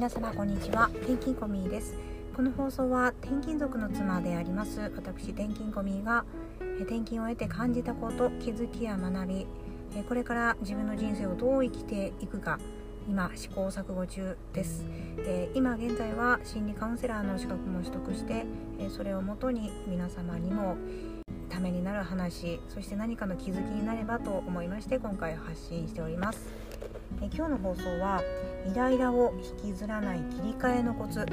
皆様こんにちは。転勤コミーです。この放送は転勤族の妻であります私転勤コミーが転勤を得て感じたこと気づきや学びこれから自分の人生をどう生きていくか今試行錯誤中です、え今現在は心理カウンセラーの資格も取得して、えそれをもとに皆様にもためになる話そして何かの気づきになればと思いまして今回発信しております。え今日の放送はイライラを引きずらない切り替えのコツ、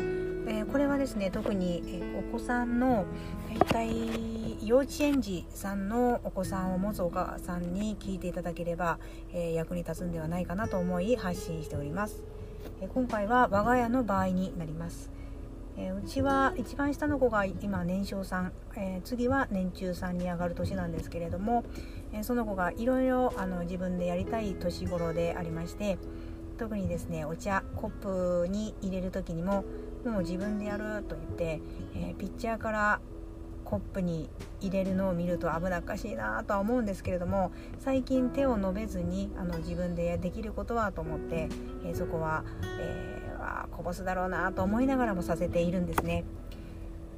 えこれはですね特に、えお子さんの大体幼稚園児さんのお子さんを持つお母さんに聞いていただければ、え役に立つんではないかなと思い発信しております、え今回は我が家の場合になります。え、うちは一番下の子が今年少さん、え、次は年中さんに上がる年なんですけれども、え、その子がいろいろ自分でやりたい年頃でありまして特にですねお茶コップに入れる時にももう自分でやると言って、えピッチャーからコップに入れるのを見ると危なっかしいなとは思うんですけれども最近手を伸べずにあの自分でできることはと思って、えそこは、えはこぼすだろうなと思いながらもさせているんですね。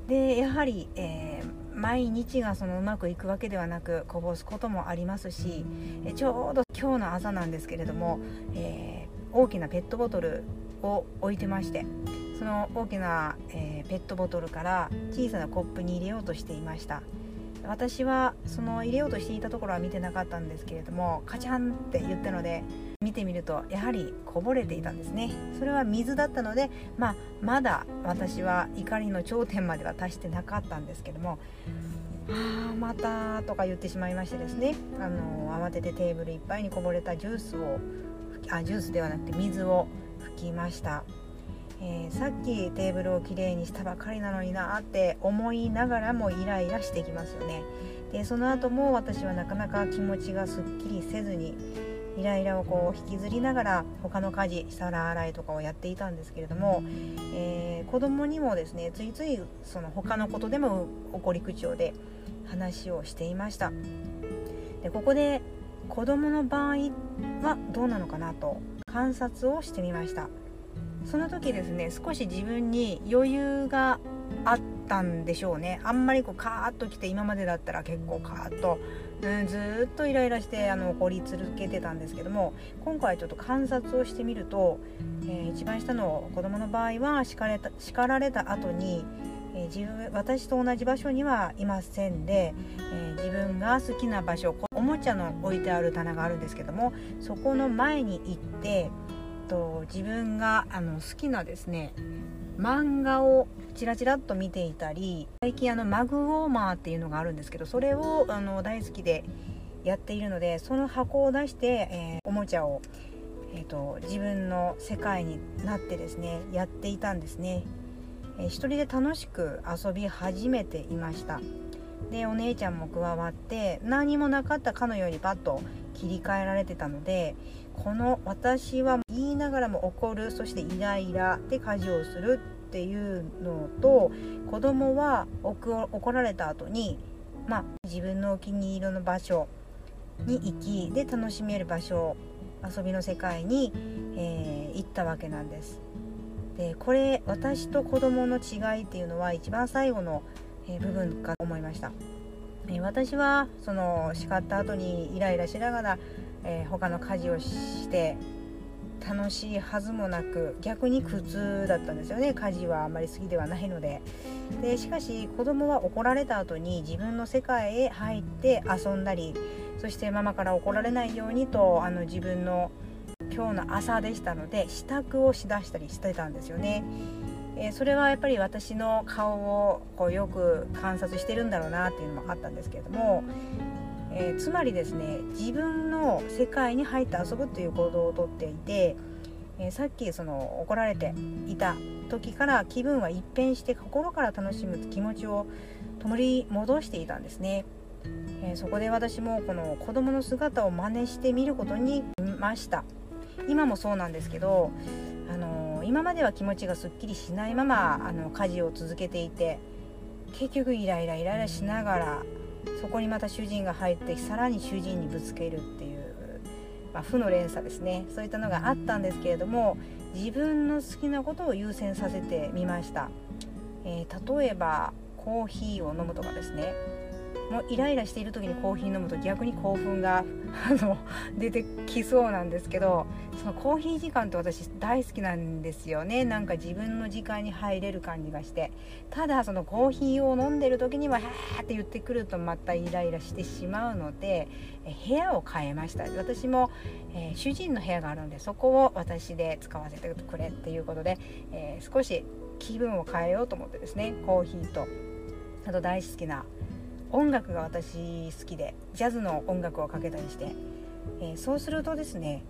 でやはり、えー、毎日がそのうまくいくわけではなくこぼすこともありますし、ちょうど今日の朝なんですけれども、えー、大きなペットボトルを置いてましてその大きな、えー、ペットボトルから小さなコップに入れようとしていました。私はその入れようとしていたところは見てなかったんですけれどもカチャンって言ったので見てみるとやはりこぼれていたんですね。それは水だったので、まあ、まだ私は怒りの頂点までは達してなかったんですけどもあまたとか言ってしまいましてですね。あの慌ててテーブルいっぱいにこぼれたジュースをあジュースではなくて水を拭きました、えー、さっきテーブルをきれいにしたばかりなのになって思いながらもイライラしてきますよね。でその後も私はなかなか気持ちがすっきりせずにイライラをこう引きずりながら他の家事皿洗いとかをやっていたんですけれども、えー、子供にもですねついついその他のことでも怒り口調で話をしていました。でここで子供の場合はどうなのかなと観察をしてみました。その時ですね少し自分に余裕があったんでしょうね。あんまりこうカーッときて今までだったら結構カーッと、うん、ずっとイライラしてあの怒り続けてたんですけども今回ちょっと観察をしてみると、えー、一番下の子供の場合は叱れた叱られた後にえー、自分私と同じ場所にはいませんで、えー、自分が好きな場所おもちゃの置いてある棚があるんですけどもそこの前に行ってと自分があの好きなですね漫画をチラチラっと見ていたり最近あのマグウォーマーっていうのがあるんですけどそれをあの大好きでやっているのでその箱を出して、えー、おもちゃを、えーと、自分の世界になってですねやっていたんですね、えー、一人で楽しく遊び始めていました。でお姉ちゃんも加わって何もなかったかのようにパッと切り替えられてたのでこの私は言いながらも怒るそしてイライラで家事をするっていうのと子供は怒られた後にまあ自分のお気に入りの場所に行きで楽しめる場所遊びの世界に、えー、行ったわけなんです。でこれ私と子供の違いっていうのは一番最後の、部分かと思いました。え、私はその叱った後にイライラしながらえー、他の家事をして楽しいはずもなく逆に苦痛だったんですよね家事はあんまり好きではないのででしかし子供は怒られた後に自分の世界へ入って遊んだりそしてママから怒られないようにとあの自分の今日の朝でしたので支度をしだしたりしてたんですよね。えー、それはやっぱり私の顔をこうよく観察してるんだろうなっていうのもあったんですけれどもえー、つまりですね自分の世界に入って遊ぶという行動をとっていて、えー、さっきその怒られていた時から気分は一変して心から楽しむ気持ちを取り戻していたんですね、え、そこで私もこの子供の姿を真似してみることにました。今もそうなんですけど、あの今までは気持ちがすっきりしないままあの家事を続けていて結局イライライライラしながらそこにまた主人が入ってさらに主人にぶつけるっていうまあ、負の連鎖ですね。そういったのがあったんですけれども自分の好きなことを優先させてみました、えー、例えばコーヒーを飲むとかですね。もうイライラしている時にコーヒー飲むと逆に興奮が あの出てきそうなんですけどそのコーヒー時間って私大好きなんですよね。なんか自分の時間に入れる感じがして。ただそのコーヒーを飲んでる時には「はーって言ってくるとまたイライラしてしまうので部屋を変えました。私も、えー、主人の部屋があるんでそこを私で使わせてくれっていうことで、えー、少し気分を変えようと思ってですねコーヒーとあと大好きな音楽が私好きでジャズの音楽をかけたりして、えー、そうするとですね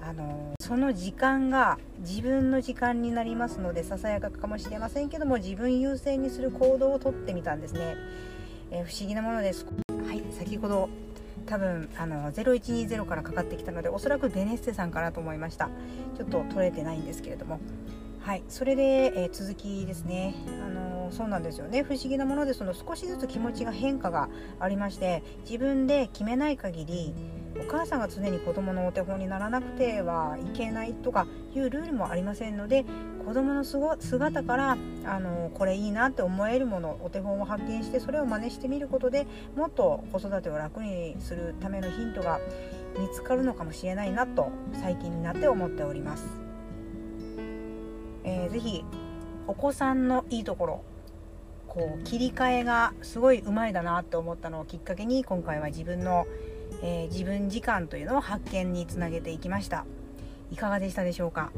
あのその時間が自分の時間になりますのでささやかかもしれませんけども自分優先にする行動をとってみたんですね、えー、不思議なものです。はい先ほど多分あの0120からかかってきたのでおそらくベネッセさんかなと思いました。ちょっと取れてないんですけれども。はいそれで、えー、続きですね。あのそうなんですよね不思議なものでその少しずつ気持ちが変化がありまして自分で決めない限りお母さんが常に子供のお手本にならなくてはいけないとかいうルールもありませんので子供の姿からあのこれいいなって思えるものお手本を発見してそれを真似してみることでもっと子育てを楽にするためのヒントが見つかるのかもしれないなと最近になって思っております。えー、ぜひお子さんのいいところこう切り替えがすごいうまいだなって思ったのをきっかけに今回は自分の、えー、自分時間というのを発見につなげていきました。いかがでしたでしょうか？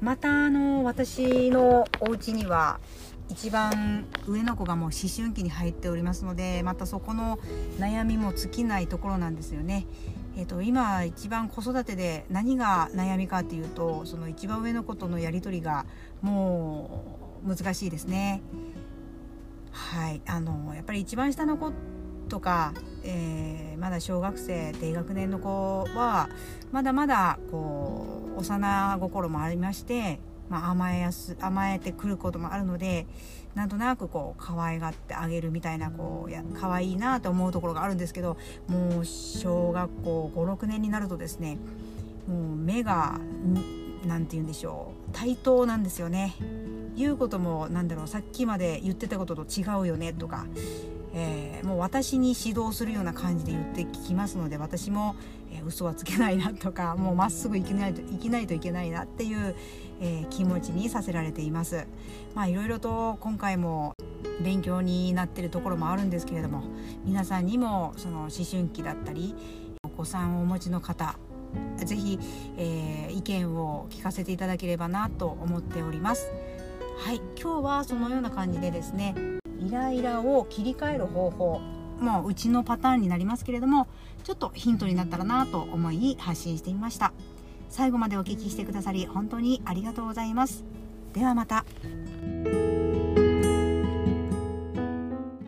またあの私のお家には一番上の子がもう思春期に入っておりますのでまたそこの悩みも尽きないところなんですよね。えーと、今一番子育てで何が悩みかっていうとその一番上の子とのやり取りがもう難しいですね。はい。あのやっぱり一番下の子とか、えー、まだ小学生低学年の子はまだまだこう幼心もありましてまあ、甘えやす甘えてくることもあるのでなんとなくこう可愛がってあげるみたいなこうや可愛いなと思うところがあるんですけどもう小学校56年になるとですねもう目が何て言うんでしょう対等なんですよね。言うこともなんだろうさっきまで言ってたことと違うよねとかえー、もう私に指導するような感じで言ってきますので私も、えー、嘘はつけないなとか もうまっすぐ生きないと生きないといけないなっていう、えー、気持ちにさせられています。まあいろいろと今回も勉強になってるところもあるんですけれども皆さんにもその思春期だったりお子さんをお持ちの方是非、えー、意見を聞かせていただければなと思っております。はい。今日はそのような感じでですねイライラを切り替える方法もううちのパターンになりますけれどもちょっとヒントになったらなと思い発信してみました。最後までお聴きしてくださり本当にありがとうございます。ではまた。